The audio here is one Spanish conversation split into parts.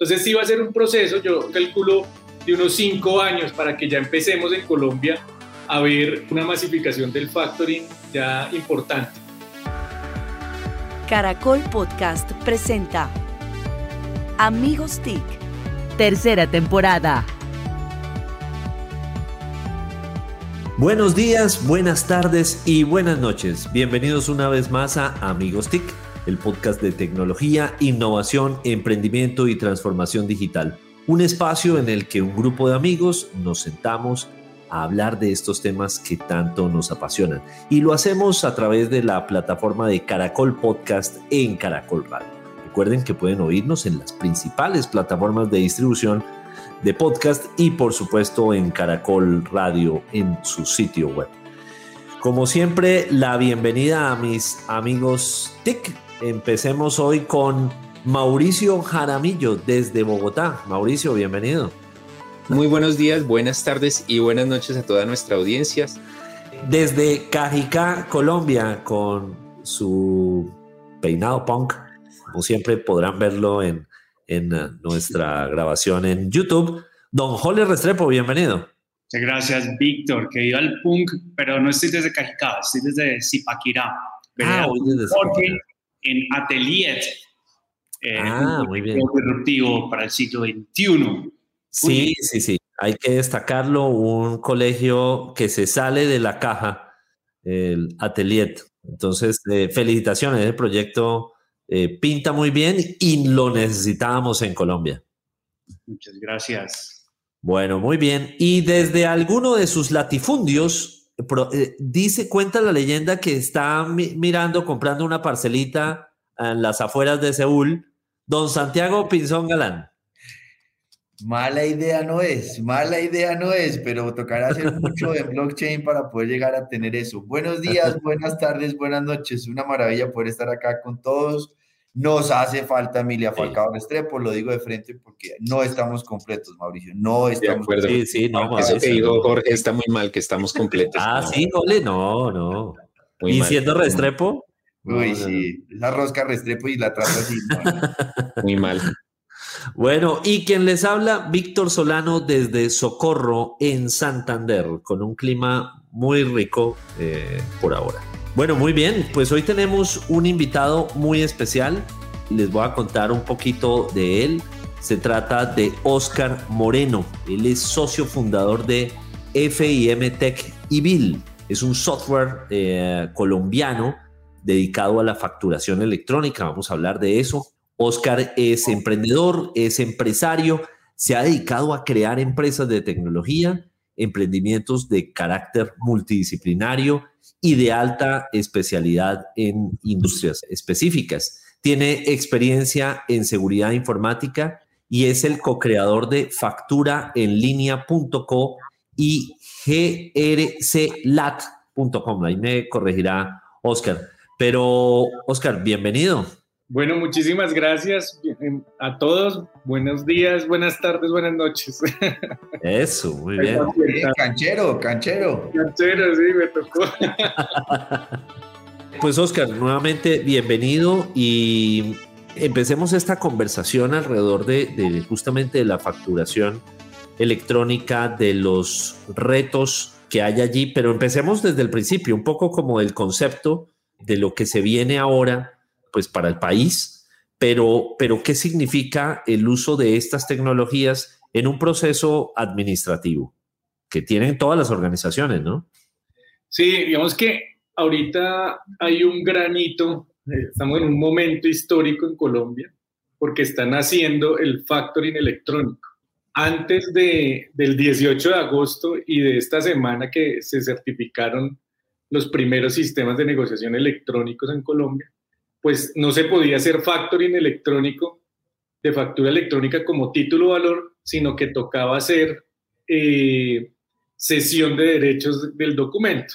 Entonces sí va a ser un proceso, yo calculo de unos cinco años para que ya empecemos en Colombia a ver una masificación del factoring ya importante. Caracol Podcast presenta Amigos TIC, tercera temporada. Buenos días, buenas tardes y buenas noches. Bienvenidos una vez más a Amigos TIC, el podcast de tecnología, innovación, emprendimiento y transformación digital. Un espacio en el que un grupo de amigos nos sentamos a hablar de estos temas que tanto nos apasionan. Y lo hacemos a través de la plataforma de Caracol Podcast en Caracol Radio. Recuerden que pueden oírnos en las principales plataformas de distribución de podcast y por supuesto en Caracol Radio en su sitio web. Como siempre, la bienvenida a mis amigos TIC. Empecemos hoy con Mauricio Jaramillo desde Bogotá. Mauricio, bienvenido. Muy buenos días, buenas tardes y buenas noches a toda nuestra audiencia. Desde Cajicá, Colombia, con su peinado punk, como siempre podrán verlo en en eh, nuestra grabación en YouTube. Don Jole Restrepo, bienvenido. Muchas gracias, Víctor, que iba al punk, pero no estoy desde Cajicá, estoy desde Zipaquirá. Ah, desde en Atelier. Eh, ah, muy bien. disruptivo para el siglo XXI. Sí, sí, sí. Hay que destacarlo, un colegio que se sale de la caja, el Atelier. Entonces, eh, felicitaciones, el proyecto eh, pinta muy bien y lo necesitábamos en Colombia. Muchas gracias. Bueno, muy bien. Y desde alguno de sus latifundios, eh, dice, cuenta la leyenda que está mirando, comprando una parcelita en las afueras de Seúl, don Santiago Pinzón Galán. Mala idea no es, mala idea no es, pero tocará hacer mucho de blockchain para poder llegar a tener eso. Buenos días, buenas tardes, buenas noches. Una maravilla poder estar acá con todos. Nos hace falta Emilia Falcao Restrepo, lo digo de frente porque no estamos completos, Mauricio. No estamos completos. Sí, sí, no, Eso que digo, Jorge, está muy mal que estamos completos. Ah, sí, Jole, no, no. ¿Y siendo Restrepo? Uy, sí, la rosca Restrepo y la trata así. muy mal. Bueno, y quien les habla, Víctor Solano desde Socorro, en Santander, con un clima muy rico eh, por ahora. Bueno, muy bien, pues hoy tenemos un invitado muy especial. Les voy a contar un poquito de él. Se trata de Oscar Moreno. Él es socio fundador de FIM Tech y Bill. Es un software eh, colombiano dedicado a la facturación electrónica. Vamos a hablar de eso. Oscar es emprendedor, es empresario, se ha dedicado a crear empresas de tecnología, emprendimientos de carácter multidisciplinario y de alta especialidad en industrias específicas. Tiene experiencia en seguridad informática y es el co-creador de facturaenlinea.co y grclat.com. Ahí me corregirá Oscar. Pero, Oscar, bienvenido. Bueno, muchísimas gracias a todos. Buenos días, buenas tardes, buenas noches. Eso, muy bien. canchero, canchero. Canchero, sí, me tocó. Pues Oscar, nuevamente bienvenido y empecemos esta conversación alrededor de, de justamente de la facturación electrónica, de los retos que hay allí, pero empecemos desde el principio, un poco como el concepto de lo que se viene ahora pues para el país, pero, pero ¿qué significa el uso de estas tecnologías en un proceso administrativo que tienen todas las organizaciones, ¿no? Sí, digamos que ahorita hay un granito, estamos en un momento histórico en Colombia, porque están haciendo el factoring electrónico. Antes de, del 18 de agosto y de esta semana que se certificaron los primeros sistemas de negociación electrónicos en Colombia, pues no se podía hacer factoring electrónico de factura electrónica como título valor, sino que tocaba hacer eh, cesión de derechos del documento.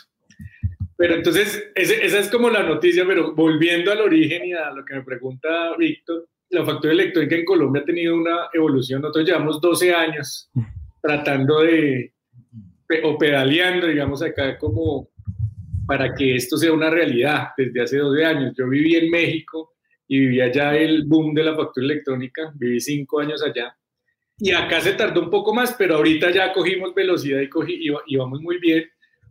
Pero entonces, esa es como la noticia, pero volviendo al origen y a lo que me pregunta Víctor, la factura electrónica en Colombia ha tenido una evolución. Nosotros llevamos 12 años tratando de, o pedaleando, digamos, acá como para que esto sea una realidad desde hace 12 años. Yo viví en México y vivía ya el boom de la factura electrónica, viví cinco años allá. Y acá se tardó un poco más, pero ahorita ya cogimos velocidad y, cogí, y, vamos muy bien.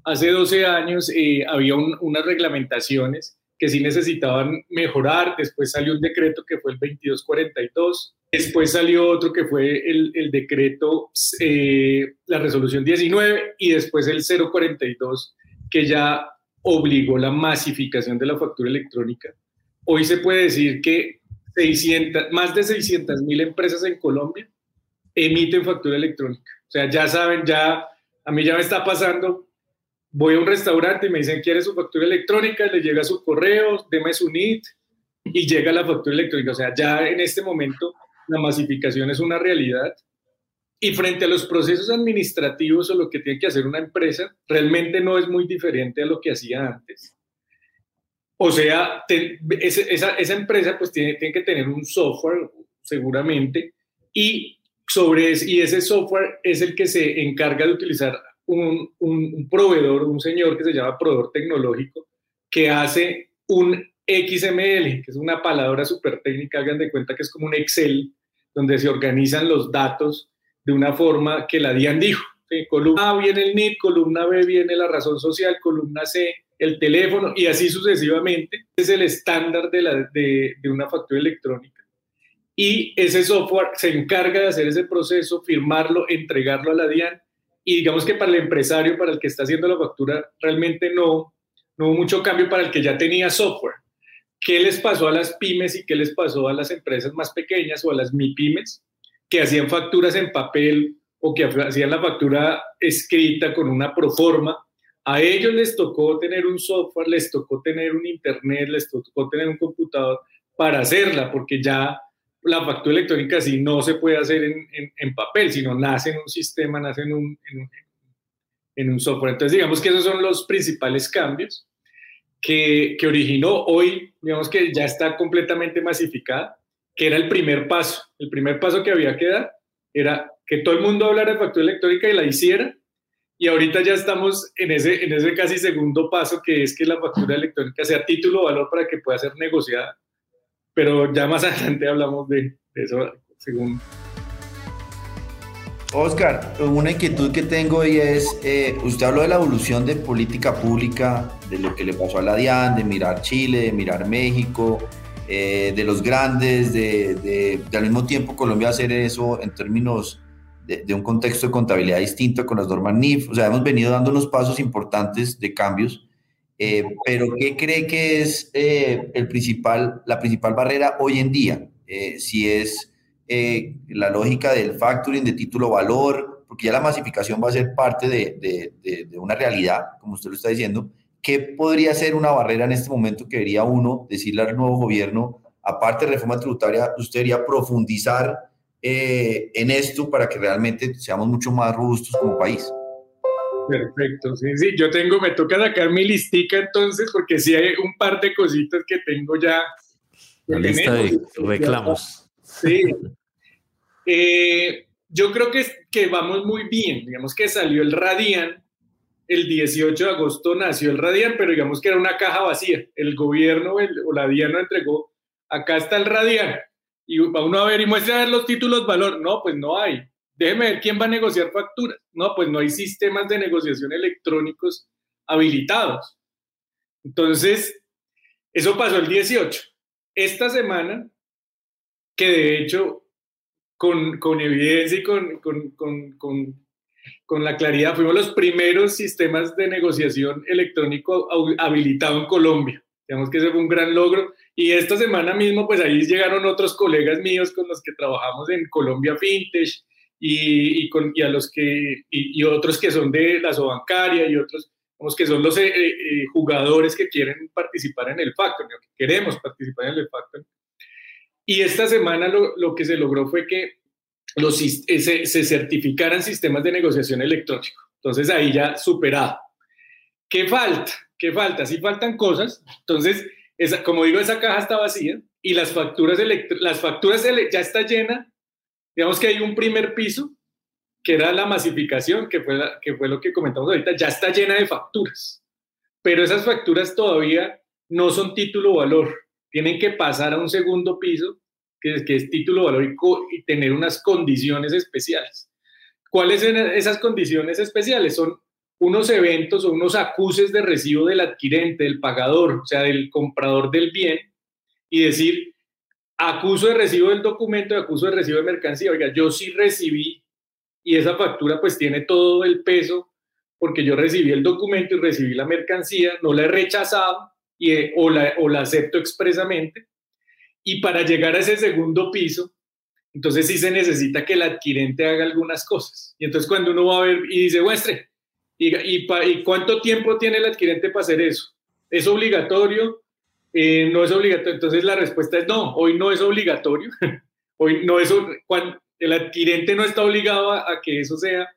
Hace 12 años eh, había unas reglamentaciones que sí necesitaban mejorar. Después salió un decreto que fue el 2242. Después salió otro que fue el, el decreto, eh, la resolución 19 y después el 042 que ya obligó la masificación de la factura electrónica. Hoy se puede decir que 600, más de 600 mil empresas en Colombia emiten factura electrónica. O sea, ya saben, ya a mí ya me está pasando, voy a un restaurante y me dicen, ¿quiere su factura electrónica? Le llega su correo, deme su NIT y llega la factura electrónica. O sea, ya en este momento la masificación es una realidad. Y frente a los procesos administrativos o lo que tiene que hacer una empresa, realmente no es muy diferente a lo que hacía antes. O sea, esa, esa, empresa pues tiene, tiene, que tener un software seguramente y, sobre ese, y ese software es el que se encarga de utilizar un, un, proveedor, un señor que se llama proveedor tecnológico, que hace un XML, que es una palabra súper técnica, hagan de cuenta que es como un Excel, donde se organizan los datos de una forma que la DIAN dijo. Columna A viene el NIT, columna B viene la razón social, columna C el teléfono y así sucesivamente. Es el estándar de, la, de, de una factura electrónica. Y ese software se encarga de hacer ese proceso, firmarlo, entregarlo a la DIAN. Y digamos que para el empresario, para el que está haciendo la factura, realmente no, no hubo mucho cambio para el que ya tenía software. ¿Qué les pasó a las pymes y qué les pasó a las empresas más pequeñas o a las MIPYMES que hacían facturas en papel o que hacían la factura escrita con una proforma? A ellos les tocó tener un software, les tocó tener un internet, les tocó tener un computador para hacerla, porque ya la factura electrónica sí no se puede hacer en, en, papel, sino nace en un sistema, nace en un, en un, software. Entonces, digamos que esos son los principales cambios que, que originó hoy, digamos que ya está completamente masificada, que era el primer paso. El primer paso que había que dar era que todo el mundo hablara de factura electrónica y la hiciera, y ahorita ya estamos en ese, en ese casi segundo paso, que es que la factura electrónica sea título o valor para que pueda ser negociada. Pero ya más adelante hablamos de, eso, según Oscar, una inquietud que tengo hoy es, eh, usted habló de la evolución de política pública, de lo que le pasó a la DIAN, de mirar Chile, de mirar México, eh, de los grandes, de, de, al mismo tiempo Colombia hacer eso en términos de, un contexto de contabilidad distinto con las normas NIF. O sea, hemos venido dando unos pasos importantes de cambios, eh, pero ¿qué cree que es eh, el principal, la principal barrera hoy en día? Si es la lógica del factoring de título valor, porque ya la masificación va a ser parte de, de, una realidad, como usted lo está diciendo. ¿Qué podría ser una barrera en este momento que debería uno decirle al nuevo gobierno, aparte de reforma tributaria, usted debería profundizar eh, en esto para que realmente seamos mucho más robustos como país. Perfecto, sí, sí, yo tengo, me toca sacar mi listica entonces, porque sí hay un par de cositas que tengo ya. La lista de reclamos. Sí. Eh, yo creo que, que vamos muy bien, digamos que salió el Radian, el 18 de agosto nació el Radian, pero digamos que era una caja vacía, el gobierno o la DIAN no entregó, acá está el Radian, y va uno a ver y muestra a ver los títulos valor. No, pues no hay. Déjeme ver quién va a negociar facturas. No, pues no hay sistemas de negociación electrónicos habilitados. Entonces, eso pasó el 18. Esta semana, que de hecho, con, con evidencia y con, con, con, con, la claridad, fuimos los primeros sistemas de negociación electrónico habilitado en Colombia. Digamos que ese fue un gran logro y esta semana mismo, pues ahí llegaron otros colegas míos con los que trabajamos en Colombia Fintech y, con, y a los que, y, otros que son de la Sobancaria y otros que son los eh, eh, jugadores que quieren participar en el Factor, que queremos participar en el Factor. Y esta semana lo, lo que se logró fue que los, eh, se, certificaran sistemas de negociación electrónico. Entonces ahí ya superado. ¿Qué falta? ¿Qué falta? Sí faltan cosas. Entonces, como digo, esa caja está vacía y las facturas, las facturas ya está llena. Digamos que hay un primer piso, que era la masificación, que fue, que fue lo que comentamos ahorita, ya está llena de facturas. Pero esas facturas todavía no son título valor. tienen que pasar a un segundo piso, que que es título valórico y tener unas condiciones especiales. ¿Cuáles son esas condiciones especiales? Son unos eventos o unos acuses de recibo del adquirente, del pagador, o sea, del comprador del bien, y decir, acuso de recibo del documento, acuso de recibo de mercancía. Oiga, yo sí recibí y esa factura pues tiene todo el peso porque yo recibí el documento y recibí la mercancía, no la he rechazado y, eh, o, la, o la acepto expresamente. Y para llegar a ese segundo piso, entonces sí se necesita que el adquirente haga algunas cosas. Y entonces cuando uno va a ver y dice, muestre, y, cuánto tiempo tiene el adquirente para hacer eso? ¿Es obligatorio? Eh, no es obligatorio. Entonces la respuesta es no, hoy no es obligatorio. hoy no es, cuando el adquirente no está obligado a, a que eso sea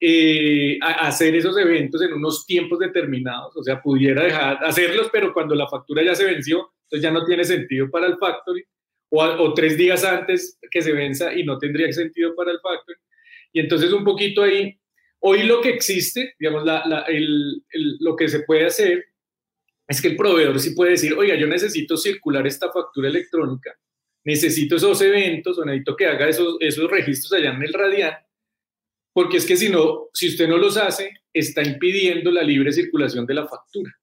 eh, hacer esos eventos en unos tiempos determinados, o sea, pudiera dejar hacerlos, pero cuando la factura ya se venció, entonces ya no tiene sentido para el factory, o, o tres días antes que se venza y no tendría sentido para el factory. Y entonces un poquito ahí, hoy lo que existe, digamos, la, la, el, el, lo que se puede hacer es que el proveedor sí puede decir, oiga, yo necesito circular esta factura electrónica, necesito esos eventos o necesito que haga esos, esos registros allá en el radial porque es que si no, si usted no los hace, está impidiendo la libre circulación de la factura.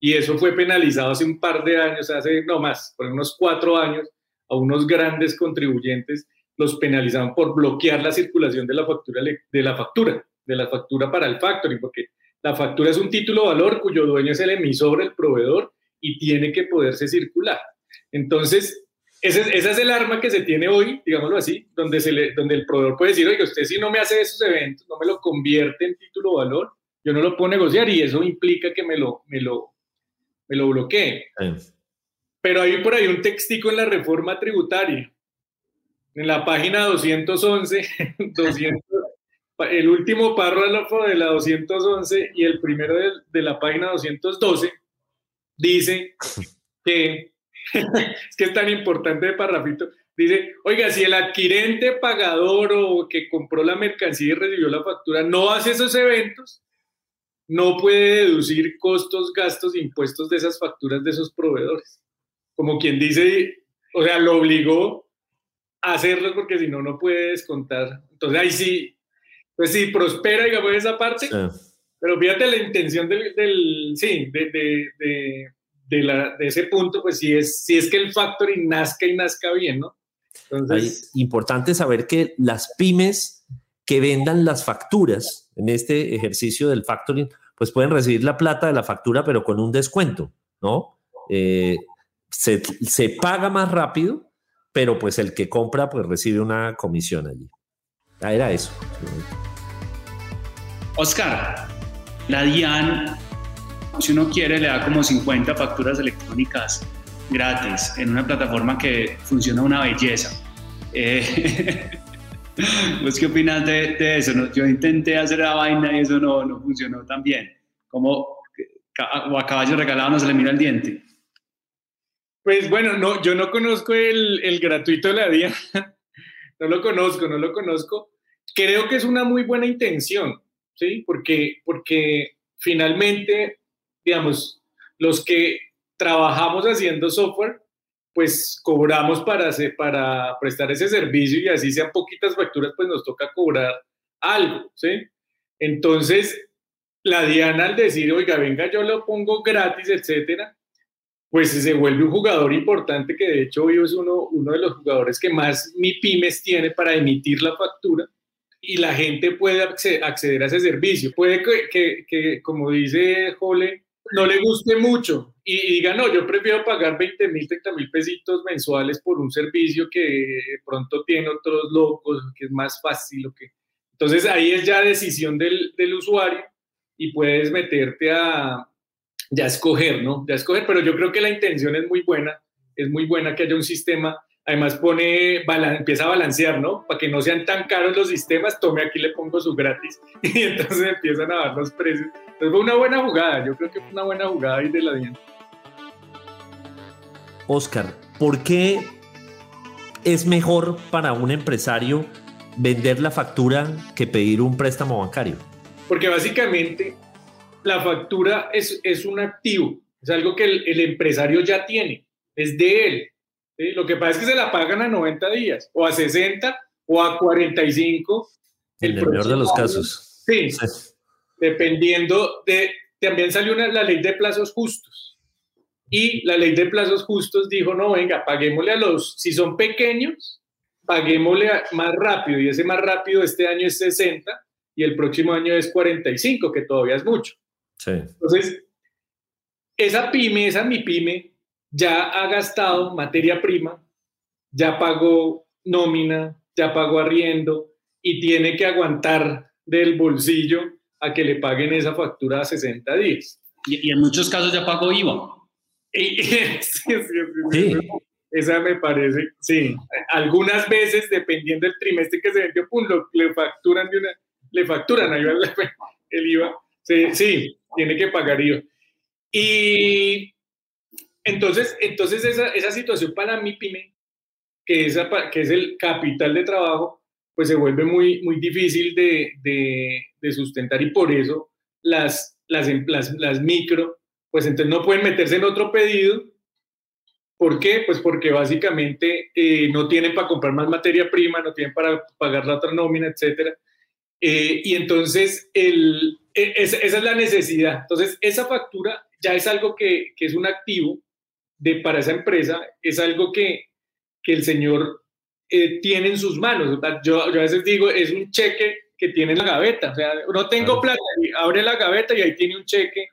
Y eso fue penalizado hace un par de años, hace no más, por unos cuatro años, a unos grandes contribuyentes los penalizaban por bloquear la circulación de la factura, de la factura, de la factura para el factoring, porque la factura es un título valor cuyo dueño es el emisor, el proveedor, y tiene que poderse circular. Entonces, esa es, el arma que se tiene hoy, digámoslo así, donde, se le, donde el proveedor puede decir, oye, usted si no me hace esos eventos, no me lo convierte en título valor, yo no lo puedo negociar y eso implica que me lo, me lo, me lo bloquee. Pero hay por ahí un textico en la reforma tributaria, en la página 211, 200, el último párrafo de la 211 y el primero de, de la página 212 dice que es que es tan importante de parrafito. Dice, oiga, si el adquirente pagador o que compró la mercancía y recibió la factura no hace esos eventos, no puede deducir costos, gastos, impuestos de esas facturas de esos proveedores. Como quien dice, o sea, lo obligó a hacerlo porque si no, no puede descontar. Entonces ahí sí, pues sí, prospera, digamos, esa parte. Pero fíjate la intención del, del sí, de, de, de de, la, de ese punto, pues si es, si es que el factoring nazca y nazca bien, ¿no? Entonces... importante saber que las pymes que vendan las facturas en este ejercicio del factoring, pues pueden recibir la plata de la factura, pero con un descuento, ¿no? Eh, se, se, paga más rápido, pero pues el que compra pues recibe una comisión allí. Ah, era eso. Oscar, la DIAN si uno quiere, le da como 50 facturas electrónicas gratis en una plataforma que funciona una belleza. Eh, ¿Vos qué opinas de, de eso? Yo intenté hacer la vaina y eso no, no funcionó tan bien. Como o a caballo regalado no se le mira el diente. Pues bueno, no, yo no conozco el, el gratuito de la DIA. no lo conozco, no lo conozco. Creo que es una muy buena intención, ¿sí? Porque, porque finalmente digamos, los que trabajamos haciendo software, pues cobramos para, hacer, para prestar ese servicio y así sean poquitas facturas, pues nos toca cobrar algo, ¿sí? Entonces, la Diana al decir, oiga, venga, yo lo pongo gratis, etcétera, pues se vuelve un jugador importante que de hecho hoy es uno, uno de los jugadores que más mi pymes tiene para emitir la factura y la gente puede acceder a ese servicio. Puede que, que, que como dice Jole, no le guste mucho y, diga, no, yo prefiero pagar 20 mil, 30 mil pesitos mensuales por un servicio que pronto tiene otros locos, que es más fácil. O que... Entonces ahí es ya decisión del, del usuario y puedes meterte a ya escoger, ¿no? Ya escoger, pero yo creo que la intención es muy buena, es muy buena que haya un sistema Además pone, empieza a balancear, ¿no? Para que no sean tan caros los sistemas, tome aquí le pongo su gratis y entonces empiezan a dar los precios. Entonces fue una buena jugada, yo creo que fue una buena jugada ahí de la DIAN. Oscar, ¿por qué es mejor para un empresario vender la factura que pedir un préstamo bancario? Porque básicamente la factura es, es un activo, es algo que el, el empresario ya tiene es de él. Lo que pasa es que se la pagan a 90 días, o a 60, o a 45. En el, peor de los casos. Sí, dependiendo de... También salió una, la ley de plazos justos. Y la ley de plazos justos dijo, no, venga, paguémosle a los, si son pequeños, paguémosle más rápido. Y ese más rápido este año es 60 y el próximo año es 45, que todavía es mucho. Sí. Entonces, esa pyme, esa mi pyme, ya ha gastado materia prima, ya pagó nómina, ya pagó arriendo y tiene que aguantar del bolsillo a que le paguen esa factura a 60 días. Y, en muchos casos ya pagó IVA. sí, Esa me parece, sí. Algunas veces, dependiendo del trimestre que se vendió, pum, le facturan de una, le facturan el IVA. Sí, sí, tiene que pagar IVA. Y entonces, entonces esa, esa situación para mi pyme, que, esa, que es el capital de trabajo, pues se vuelve muy, muy difícil de, de, de sustentar y por eso las, las, las, las, micro, pues entonces no pueden meterse en otro pedido. ¿Por qué? Pues porque básicamente eh, no tienen para comprar más materia prima, no tienen para pagar la otra nómina, etcétera. Eh, y entonces el, e, esa es la necesidad. Entonces esa factura ya es algo que, que es un activo de, para esa empresa, es algo que, que el señor eh, tiene en sus manos. Yo, yo, a veces digo, es un cheque que tiene en la gaveta. O sea, no tengo plata, y abre la gaveta y ahí tiene un cheque,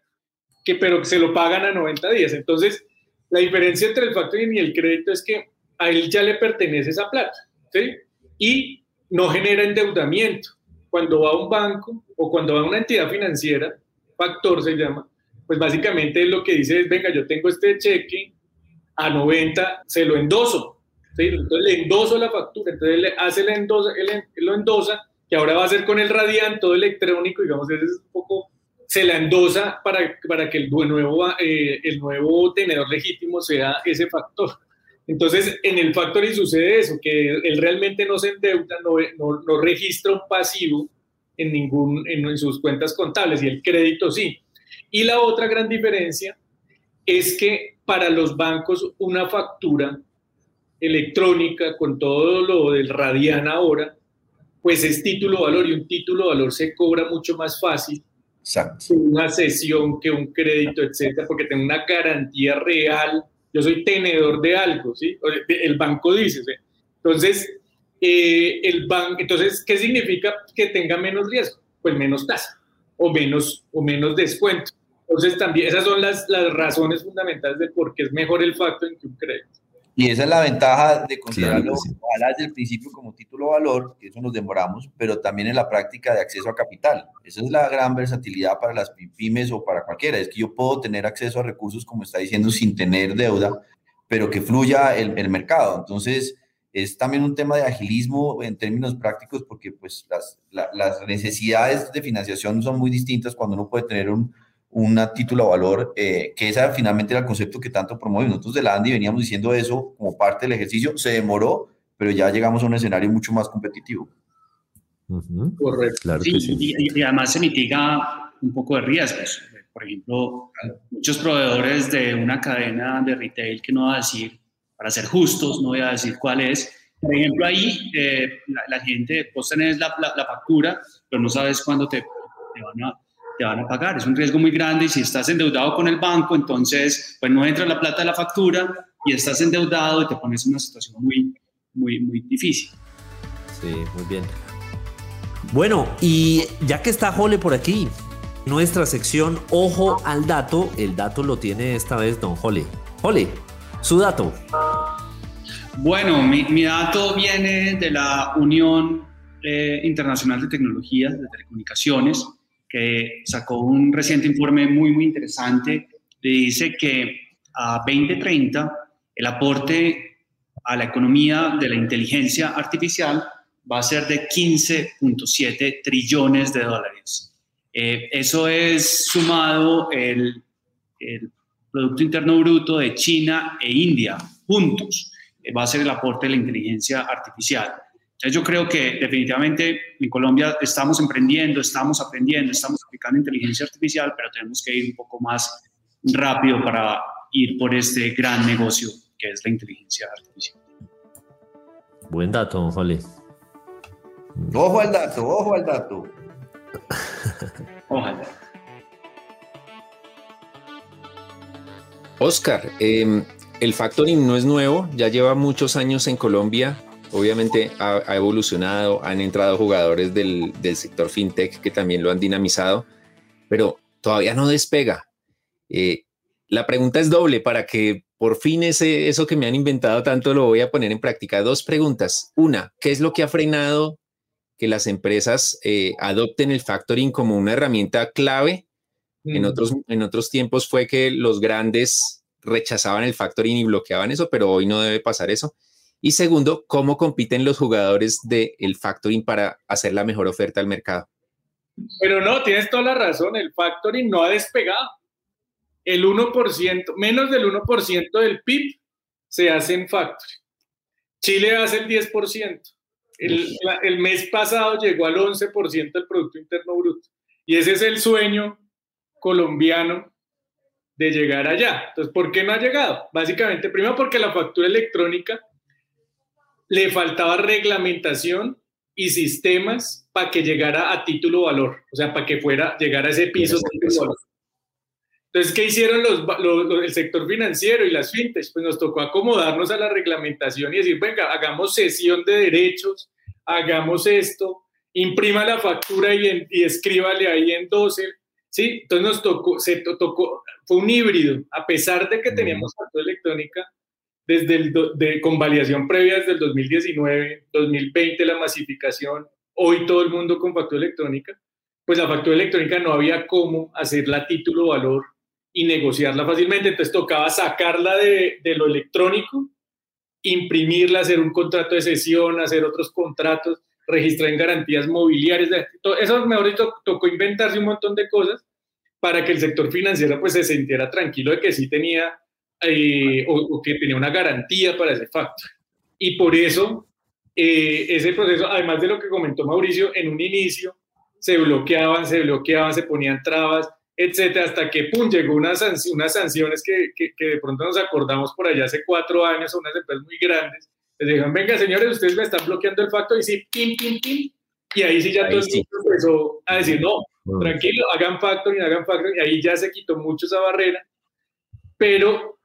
que, pero se lo pagan a 90 días. Entonces, la diferencia entre el factoring y el crédito es que a él ya le pertenece esa plata, ¿sí? Y no genera endeudamiento. Cuando va a un banco o cuando va a una entidad financiera, factor se llama, pues básicamente lo que dice es, venga, yo tengo este cheque a 90, se lo endoso. Entonces le endoso la factura, entonces le hace la endosa, él, lo endosa, que ahora va a ser con el radiante, todo electrónico, digamos, ese es un poco, se la endosa para, para que el nuevo, eh, el nuevo tenedor legítimo sea ese factor. Entonces, en el factoring sucede eso, que él realmente no se endeuda, no, no, no registra un pasivo en, ningún, en, en sus cuentas contables y el crédito sí. Y la otra gran diferencia es que para los bancos una factura electrónica con todo lo del Radian ahora, pues es título valor y un título valor se cobra mucho más fácil Exacto. que una sesión, que un crédito, etcétera, porque tengo una garantía real. Yo soy tenedor de algo, ¿sí? El banco dice, ¿sí? Entonces, eh, el banco, entonces, ¿qué significa que tenga menos riesgo? Pues menos tasa o menos, o menos descuento. Entonces, también esas son las, las razones fundamentales de por qué es mejor el factoring que un crédito. Y esa es la ventaja de considerarlo sí, ojalá desde el principio como título valor, que eso nos demoramos, pero también en la práctica de acceso a capital. Esa es la gran versatilidad para las pymes o para cualquiera. Es que yo puedo tener acceso a recursos, como está diciendo, sin tener deuda, pero que fluya el, el mercado. Entonces, es también un tema de agilismo en términos prácticos, porque pues las, la, las necesidades de financiación son muy distintas cuando uno puede tener un una título a valor, eh, que esa finalmente era el concepto que tanto promovimos. Nosotros de la Andy veníamos diciendo eso como parte del ejercicio, se demoró, pero ya llegamos a un escenario mucho más competitivo. Uh -huh. Correcto. Claro sí, sí. Y, y, además se mitiga un poco de riesgos. Por ejemplo, muchos proveedores de una cadena de retail que no va a decir, para ser justos, no voy a decir cuál es. Por ejemplo, ahí eh, la, la, gente, vos tenés la, la, la, factura, pero no sabes cuándo te, te van a te van a pagar. Es un riesgo muy grande y si estás endeudado con el banco, entonces pues no entra la plata de la factura y estás endeudado y te pones en una situación muy, muy, muy difícil. Sí, muy bien. Bueno, y ya que está Jole por aquí, nuestra sección Ojo al Dato, el dato lo tiene esta vez don Jole. Jole, su dato. Bueno, mi, mi dato viene de la Unión eh, Internacional de Tecnologías de Telecomunicaciones, que sacó un reciente informe muy, muy interesante. Dice que a 2030 el aporte a la economía de la inteligencia artificial va a ser de 15.7 trillones de dólares. Eh, eso es sumado el, el, Producto Interno Bruto de China e India juntos. Eh, va a ser el aporte de la inteligencia artificial. Entonces yo creo que definitivamente en Colombia estamos emprendiendo, estamos aprendiendo, estamos aplicando inteligencia artificial, pero tenemos que ir un poco más rápido para ir por este gran negocio que es la inteligencia artificial. Buen dato, Jole. Ojo al dato, ojo al dato. Ojalá. Oscar, em, el factoring no es nuevo, ya lleva muchos años en Colombia. Obviamente ha, ha evolucionado, han entrado jugadores del, del, sector fintech que también lo han dinamizado, pero todavía no despega. Eh, la pregunta es doble para que por fin ese, eso que me han inventado tanto lo voy a poner en práctica. Dos preguntas. Una, ¿qué es lo que ha frenado que las empresas eh, adopten el factoring como una herramienta clave? En, otros, en otros tiempos fue que los grandes rechazaban el factoring y bloqueaban eso, pero hoy no debe pasar eso. Y segundo, ¿cómo compiten los jugadores del factoring para hacer la mejor oferta al mercado? Pero no, tienes toda la razón, el factoring no ha despegado. El 1%, menos del 1% del PIB se hace en factoring. Chile hace el 10%. El, el, mes pasado llegó al 11% del Producto Interno Bruto. Y ese es el sueño colombiano de llegar allá. Entonces, ¿por qué no ha llegado? Básicamente, primero porque la factura electrónica le faltaba reglamentación y sistemas para que llegara a título valor, o sea, para que fuera, llegara a ese piso título valor. Entonces, ¿qué hicieron los, los, el sector financiero y las fintechs? Pues nos tocó acomodarnos a la reglamentación y decir, venga, hagamos sesión de derechos, hagamos esto, imprima la factura y, y escríbale ahí en 12. ¿sí? Entonces nos tocó, se tocó, fue un híbrido, a pesar de que teníamos factura electrónica, desde el de, con validación previa desde el 2019, 2020 la masificación, hoy todo el mundo con factura electrónica, pues la factura electrónica no había cómo hacerla título valor y negociarla fácilmente, entonces tocaba sacarla de, de lo electrónico, imprimirla, hacer un contrato de sesión, hacer otros contratos, registrar en garantías mobiliarias, eso mejor dicho, tocó inventarse un montón de cosas para que el sector financiero pues se sintiera tranquilo de que sí tenía eh, o, o, que tenía una garantía para ese factor. Y por eso eh, ese proceso, además de lo que comentó Mauricio, en un inicio se bloqueaban, se bloqueaban, se ponían trabas, etcétera, hasta que pum, llegó unas, unas sanciones que, que, que, de pronto nos acordamos por allá hace cuatro años, unas empresas muy grandes, les dijeron, venga señores, ustedes me están bloqueando el factor, y sí, pim, pim, pim, y ahí sí ya ahí todo el mundo empezó a decir, no, tranquilo, hagan factoring, hagan factoring, y ahí ya se quitó mucho esa barrera, pero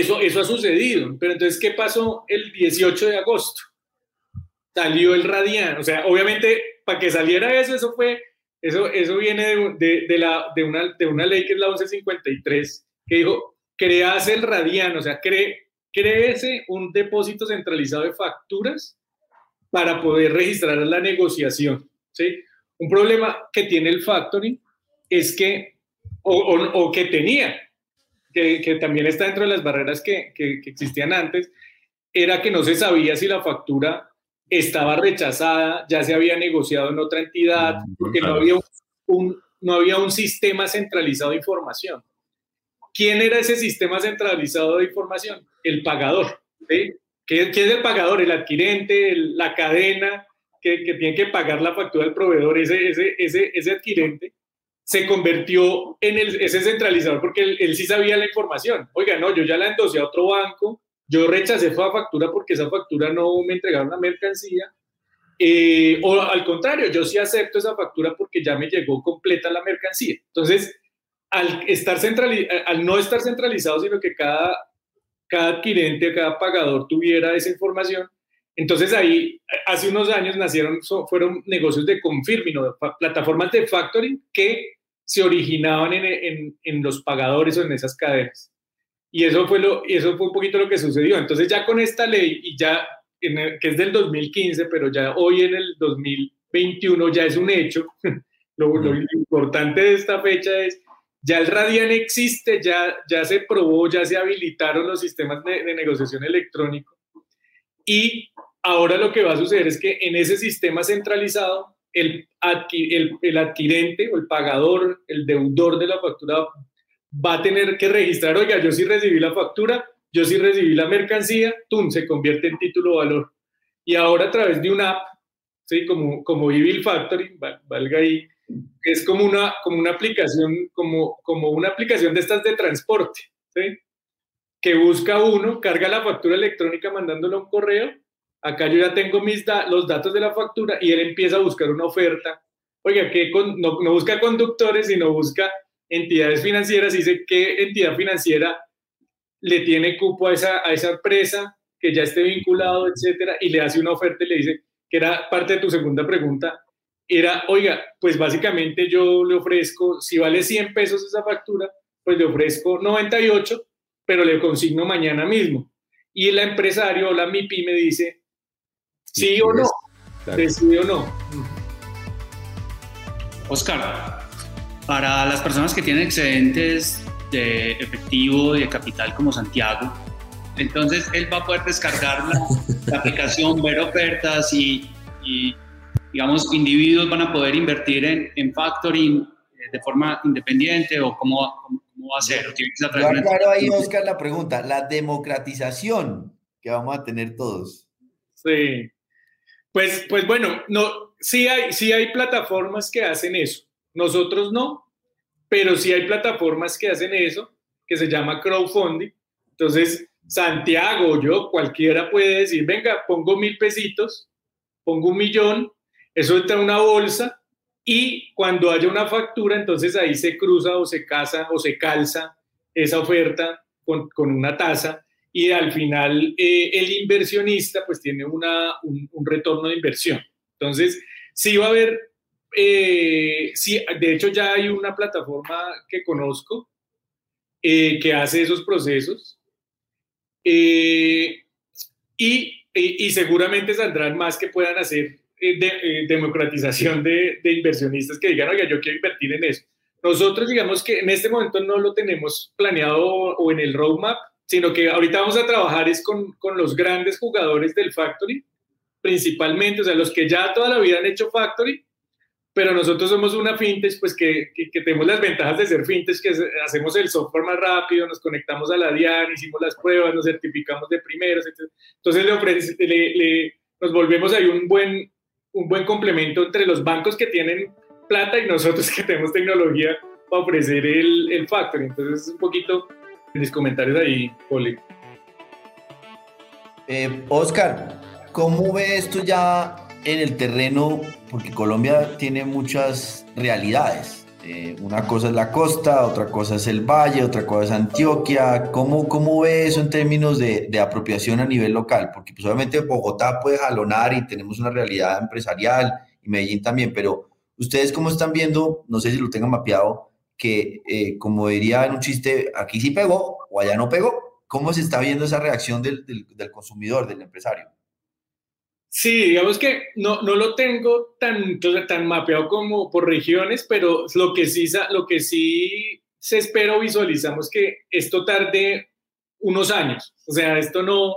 eso, eso ha sucedido. Pero entonces, ¿qué pasó el 18 de agosto? Salió el Radian, o sea, obviamente, para que saliera eso, eso fue eso, eso viene de, de, la, de, una, de una ley que es la 1153, que dijo, crease el radiano, o sea, cree, créese un depósito centralizado de facturas para poder registrar la negociación. ¿sí? Un problema que tiene el factoring es que, o, o que tenía, que, que, también está dentro de las barreras que, que, que existían antes, era que no se sabía si la factura estaba rechazada, ya se había negociado en otra entidad, porque no había un, no había un sistema centralizado de información. ¿Quién era ese sistema centralizado de información? El pagador. ¿sí? ¿Qué, ¿Qué, es el pagador? El adquirente, el, la cadena que, que, tiene que pagar la factura del proveedor, ese, ese, ese, ese adquirente, se convirtió en el, ese centralizador porque él, él sí sabía la información. Oiga, no, yo ya la endosé a otro banco, yo rechacé esa factura porque esa factura no me entregaron la mercancía. Eh, o al contrario, yo sí acepto esa factura porque ya me llegó completa la mercancía. Entonces, al, estar al no estar centralizado, sino que cada, cada adquirente, cada pagador tuviera esa información, entonces ahí, hace unos años nacieron, fueron negocios de confirming, plataformas de factoring que se originaban en, en, en los pagadores o en esas cadenas. Y eso fue, lo, y eso fue un poquito lo que sucedió. Entonces ya con esta ley, y ya, el, que es del 2015, pero ya hoy en el 2021 ya es un hecho, lo, lo, importante de esta fecha es, ya el Radian existe, ya, ya se probó, ya se habilitaron los sistemas de, de negociación electrónico. Y ahora lo que va a suceder es que en ese sistema centralizado, el, el, el adquirente o el pagador, el deudor de la factura va a tener que registrar, oiga, yo sí recibí la factura, yo sí recibí la mercancía, ¡tum! se convierte en título valor. Y ahora a través de una app, ¿sí? como, como Evil Factory, valga ahí, es como una, como una aplicación, como, como una aplicación de estas de transporte, ¿sí? que busca uno, carga la factura electrónica mandándole un correo, acá yo ya tengo mis los datos de la factura y él empieza a buscar una oferta. Oiga, que no, busca conductores, sino busca entidades financieras y dice qué entidad financiera le tiene cupo a esa, a esa empresa que ya esté vinculado, etcétera, y le hace una oferta y le dice, que era parte de tu segunda pregunta, era, oiga, pues básicamente yo le ofrezco, si vale 100 pesos esa factura, pues le ofrezco 98, pero le consigno mañana mismo. Y el empresario la MIPI me dice, sí o no, decide o no. Oscar, para las personas que tienen excedentes de efectivo y de capital como Santiago, entonces él va a poder descargar la, aplicación, ver ofertas y, digamos, individuos van a poder invertir en, en factoring eh, de forma independiente o cómo, va a ser. claro ahí, Oscar, la pregunta, la democratización que vamos a tener todos. Sí. Pues, pues bueno, no, sí hay, sí hay plataformas que hacen eso. Nosotros no, pero sí hay plataformas que hacen eso, que se llama crowdfunding. Entonces, Santiago, yo, cualquiera puede decir, venga, pongo mil pesitos, pongo un millón, eso entra en una bolsa y cuando haya una factura, entonces ahí se cruza o se casa o se calza esa oferta con, una tasa y al final eh, el inversionista pues tiene una, un, retorno de inversión. Entonces, sí va a haber, eh, sí, de hecho ya hay una plataforma que conozco eh, que hace esos procesos y, y, seguramente saldrán más que puedan hacer de, democratización de, de, inversionistas que digan, oiga, yo quiero invertir en eso. Nosotros digamos que en este momento no lo tenemos planeado o en el roadmap, sino que ahorita vamos a trabajar es con, con los grandes jugadores del factory, principalmente, o sea, los que ya toda la vida han hecho factory, pero nosotros somos una fintech, pues que, que, tenemos las ventajas de ser fintech, que hacemos el software más rápido, nos conectamos a la DIAN, hicimos las pruebas, nos certificamos de primeros, entonces le, le, le, nos volvemos ahí un buen, un buen complemento entre los bancos que tienen plata y nosotros que tenemos tecnología para ofrecer el, el factory. Entonces, un poquito mis comentarios ahí, Poli. Eh, Oscar, ¿cómo ves tú ya en el terreno? Porque Colombia tiene muchas realidades. Eh, una cosa es la costa, otra cosa es el valle, otra cosa es Antioquia. ¿Cómo, cómo ve eso en términos de, de apropiación a nivel local? Porque pues, obviamente Bogotá puede jalonar y tenemos una realidad empresarial y Medellín también, pero ustedes cómo están viendo, no sé si lo tengan mapeado, que eh, como diría en un chiste, aquí sí pegó o allá no pegó. ¿Cómo se está viendo esa reacción del, del, del consumidor, del empresario? Sí, digamos que no, no lo tengo tan, tan mapeado como por regiones, pero lo que sí, lo que sí se espera o visualizamos que esto tarde unos años. O sea, esto no,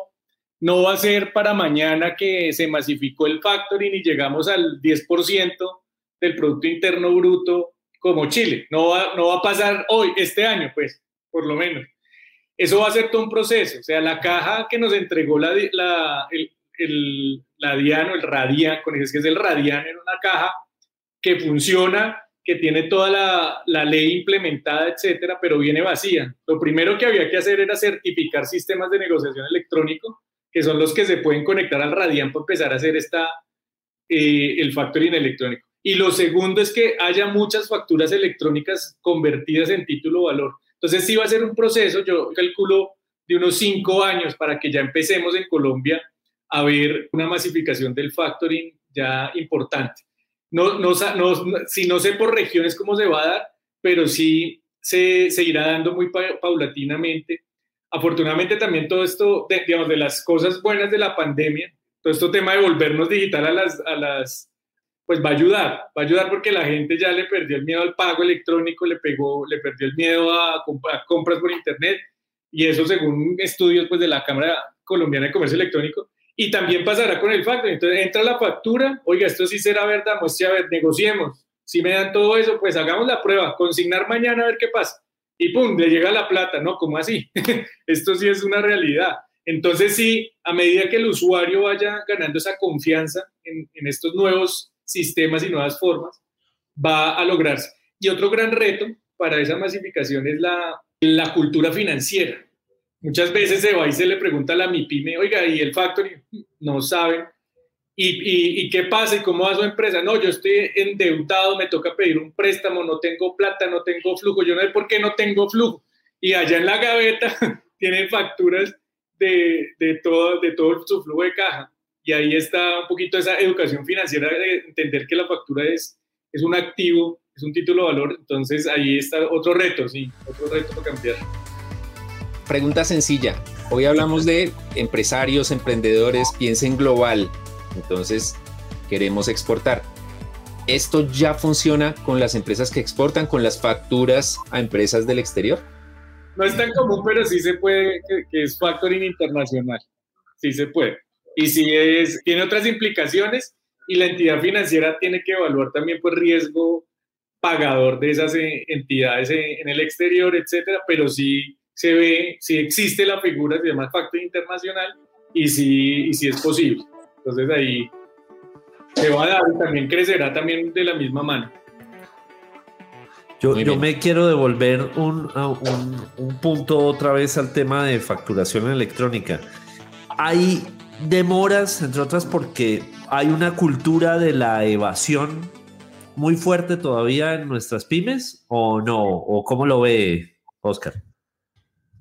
no va a ser para mañana que se masificó el factoring y llegamos al 10% del Producto Interno Bruto como Chile. No va, no va a pasar hoy, este año, pues, por lo menos. Eso va a ser todo un proceso. O sea, la caja que nos entregó la, la, el, el el Radian, con eso que es el Radian en una caja que funciona, que tiene toda la, la, ley implementada, etcétera, pero viene vacía. Lo primero que había que hacer era certificar sistemas de negociación electrónico, que son los que se pueden conectar al Radian para empezar a hacer esta, eh, el factoring electrónico. Y lo segundo es que haya muchas facturas electrónicas convertidas en título valor. Entonces sí va a ser un proceso, yo calculo de unos cinco años para que ya empecemos en Colombia haber una masificación del factoring ya importante. No, no, si no sé por regiones cómo se va a dar, pero sí se, se irá dando muy paulatinamente. Afortunadamente también todo esto, de, digamos, de las cosas buenas de la pandemia, todo este tema de volvernos digital a las, a las, pues va a ayudar, va a ayudar porque la gente ya le perdió el miedo al pago electrónico, le pegó, le perdió el miedo a, a compras por internet y eso según estudios pues de la Cámara Colombiana de Comercio Electrónico y también pasará con el factor. Entonces entra la factura, oiga, esto sí será verdad, muestre a ver, negociemos. Si me dan todo eso, pues hagamos la prueba, consignar mañana a ver qué pasa. Y pum, le llega la plata, ¿no? ¿Cómo así? esto sí es una realidad. Entonces sí, a medida que el usuario vaya ganando esa confianza en, en estos nuevos sistemas y nuevas formas, va a lograrse. Y otro gran reto para esa masificación es la, la cultura financiera. muchas veces se va y se le pregunta a la MIPYME, oiga, ¿y el factory? No saben. ¿Y, y, qué pasa? ¿Y cómo va su empresa? No, yo estoy endeudado, me toca pedir un préstamo, no tengo plata, no tengo flujo. Yo no sé por qué no tengo flujo. Y allá en la gaveta tienen facturas de, de, todo, de todo su flujo de caja. Y ahí está un poquito esa educación financiera de entender que la factura es, es un activo, es un título de valor. Entonces ahí está otro reto, sí, otro reto para cambiar. Pregunta sencilla. Hoy hablamos de empresarios, emprendedores, piensen global. Entonces, queremos exportar. ¿Esto ya funciona con las empresas que exportan, con las facturas a empresas del exterior? No es tan común, pero sí se puede, que, es factoring internacional. Sí se puede. Y sí es, tiene otras implicaciones y la entidad financiera tiene que evaluar también pues riesgo pagador de esas eh, entidades en el exterior, etcétera, pero sí se ve, si existe la figura, se llama factoring internacional y si, y si es posible. Entonces ahí se va a dar y también crecerá también de la misma mano. Yo, me quiero devolver un, un, punto otra vez al tema de facturación electrónica. Hay demoras, entre otras, porque hay una cultura de la evasión muy fuerte todavía en nuestras pymes, o no, o cómo lo ve Oscar.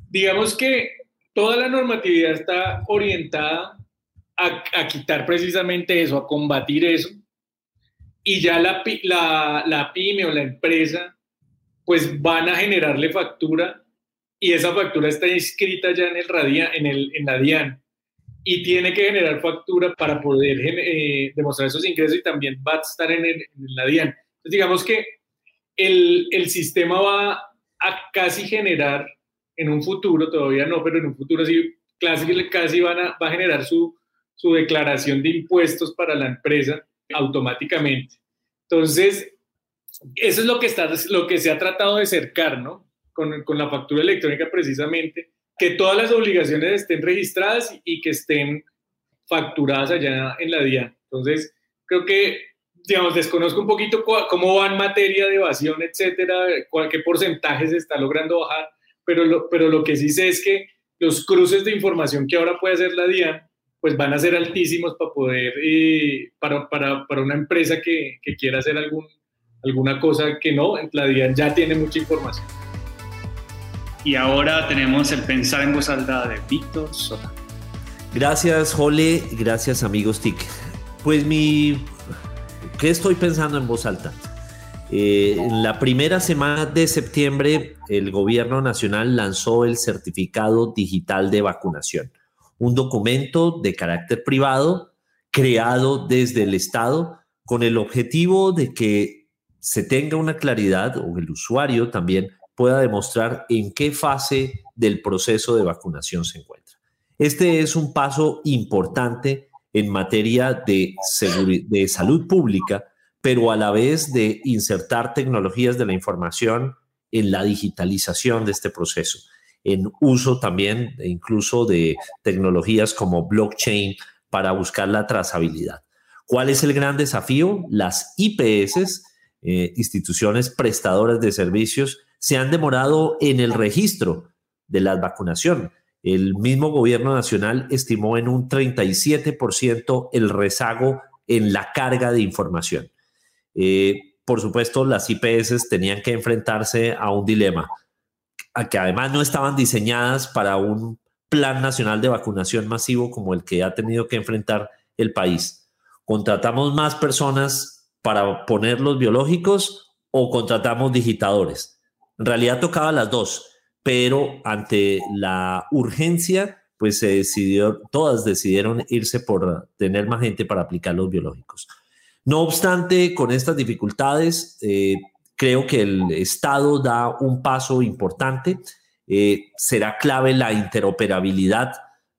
Digamos que toda la normatividad está orientada a, quitar precisamente eso, a combatir eso. Y ya la, la, pyme o la empresa, pues van a generarle factura y esa factura está inscrita ya en, el radia, en, el, en la DIAN y tiene que generar factura para poder eh, demostrar esos ingresos y también va a estar en, en la DIAN. Entonces, digamos que el, el, sistema va a casi generar en un futuro, todavía no, pero en un futuro sí, casi, casi van a, va a generar su, su declaración de impuestos para la empresa automáticamente. Entonces, eso es lo que, está, lo que se ha tratado de cercar, ¿no? Con, con la factura electrónica precisamente, que todas las obligaciones estén registradas y que estén facturadas allá en la DIAN. Entonces, creo que, digamos, desconozco un poquito cómo va en materia de evasión, etcétera, qué porcentaje se está logrando bajar, pero lo, pero lo que sí sé es que los cruces de información que ahora puede hacer la DIAN pues van a ser altísimos para poder, eh, para, para, para, una empresa que, que, quiera hacer algún, alguna cosa que no, la DIAN ya tiene mucha información. Y ahora tenemos el pensar en voz alta de Víctor Sota. Gracias, Jole, gracias, amigos TIC. Pues mi... ¿Qué estoy pensando en voz alta? Eh, en la primera semana de septiembre, el gobierno nacional lanzó el certificado digital de vacunación un documento de carácter privado creado desde el Estado con el objetivo de que se tenga una claridad o el usuario también pueda demostrar en qué fase del proceso de vacunación se encuentra. Este es un paso importante en materia de, de salud pública, pero a la vez de insertar tecnologías de la información en la digitalización de este proceso en uso también incluso de tecnologías como blockchain para buscar la trazabilidad. ¿Cuál es el gran desafío? Las IPS, eh, instituciones prestadoras de servicios, se han demorado en el registro de la vacunación. El mismo gobierno nacional estimó en un 37% el rezago en la carga de información. Eh, por supuesto, las IPS tenían que enfrentarse a un dilema que además no estaban diseñadas para un plan nacional de vacunación masivo como el que ha tenido que enfrentar el país. ¿Contratamos más personas para poner los biológicos o contratamos digitadores? En realidad tocaba las dos, pero ante la urgencia, pues se decidió, todas decidieron irse por tener más gente para aplicar los biológicos. No obstante, con estas dificultades, eh, Creo que el Estado da un paso importante. Eh, será clave la interoperabilidad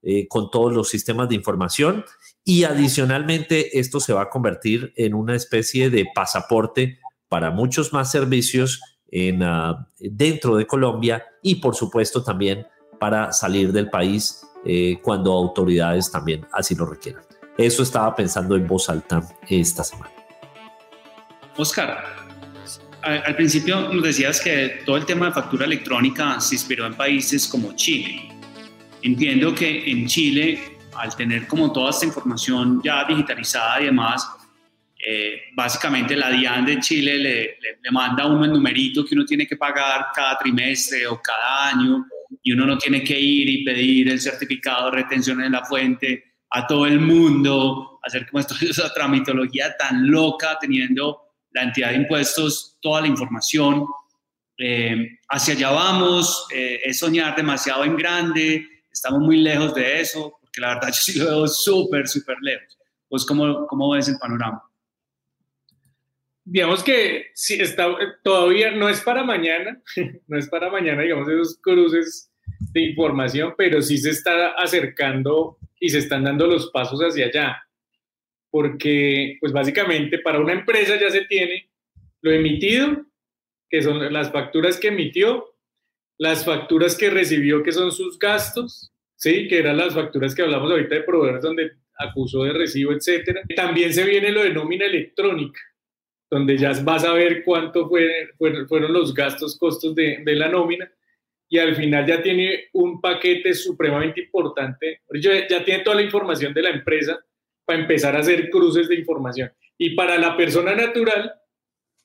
eh, con todos los sistemas de información y adicionalmente esto se va a convertir en una especie de pasaporte para muchos más servicios en, ah, dentro de Colombia y por supuesto también para salir del país eh, cuando autoridades también así lo requieran. Eso estaba pensando en voz alta esta semana. Oscar, al principio nos decías que todo el tema de factura electrónica se inspiró en países como Chile. Entiendo que en Chile, al tener como toda esta información ya digitalizada y demás, eh, básicamente la DIAN de Chile le, le, manda a uno el numerito que uno tiene que pagar cada trimestre o cada año y uno no tiene que ir y pedir el certificado de retención en la fuente a todo el mundo, hacer como esa tramitología tan loca, teniendo la entidad de impuestos toda la información. Eh, hacia allá vamos, eh, es soñar demasiado en grande, estamos muy lejos de eso, porque la verdad yo sí lo veo súper, súper lejos. Pues, ¿cómo, ¿cómo ves el panorama? Digamos que sí, está, todavía no es para mañana, no es para mañana, digamos, esos cruces de información, pero sí se está acercando y se están dando los pasos hacia allá. Porque, pues básicamente, para una empresa ya se tiene lo emitido, que son las facturas que emitió, las facturas que recibió, que son sus gastos, ¿sí? Que eran las facturas que hablamos ahorita de proveedores donde acusó de recibo, etcétera. También se viene lo de nómina electrónica, donde ya vas a ver cuánto fue, fueron los gastos, costos de, la nómina, y al final ya tiene un paquete supremamente importante, ya tiene toda la información de la empresa para empezar a hacer cruces de información. Y para la persona natural,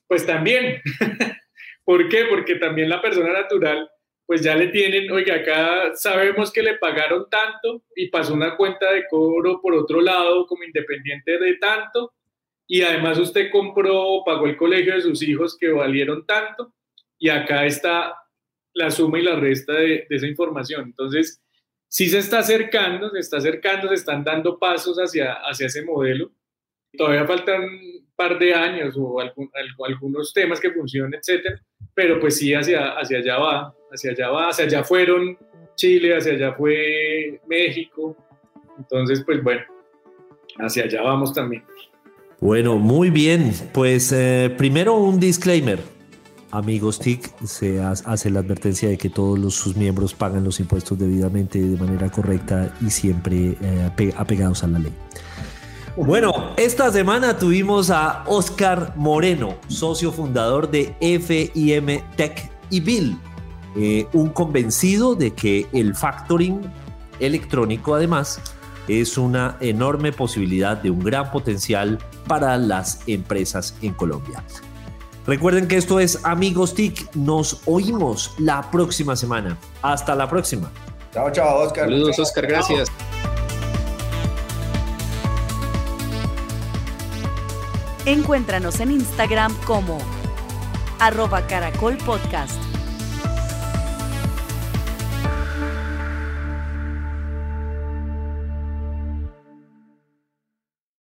pues también. ¿Por qué? Porque también la persona natural, pues ya le tienen, oiga, acá sabemos que le pagaron tanto y pasó una cuenta de cobro por otro lado como independiente de tanto, y además usted compró, pagó el colegio de sus hijos que valieron tanto y acá está la suma y la resta de, esa información. Entonces, sí se está acercando, se está acercando, se están dando pasos hacia, hacia ese modelo. Todavía faltan un par de años o algunos temas que funcionen, etcétera, pero pues sí, hacia, hacia allá va, hacia allá va, hacia allá fueron Chile, hacia allá fue México. Entonces, pues bueno, hacia allá vamos también. Bueno, muy bien. Pues eh, primero un disclaimer. Amigos TIC, se hace la advertencia de que todos los, sus miembros pagan los impuestos debidamente, de manera correcta y siempre eh, apegados a la ley. Bueno, esta semana tuvimos a Oscar Moreno, socio fundador de FIM Tech y Bill, eh, un convencido de que el factoring electrónico además es una enorme posibilidad de un gran potencial para las empresas en Colombia. Recuerden que esto es Amigos TIC. Nos oímos la próxima semana. Hasta la próxima. Chao, chao, Oscar. Saludos, Oscar. Gracias. Encuéntranos en Instagram como arroba caracol podcast.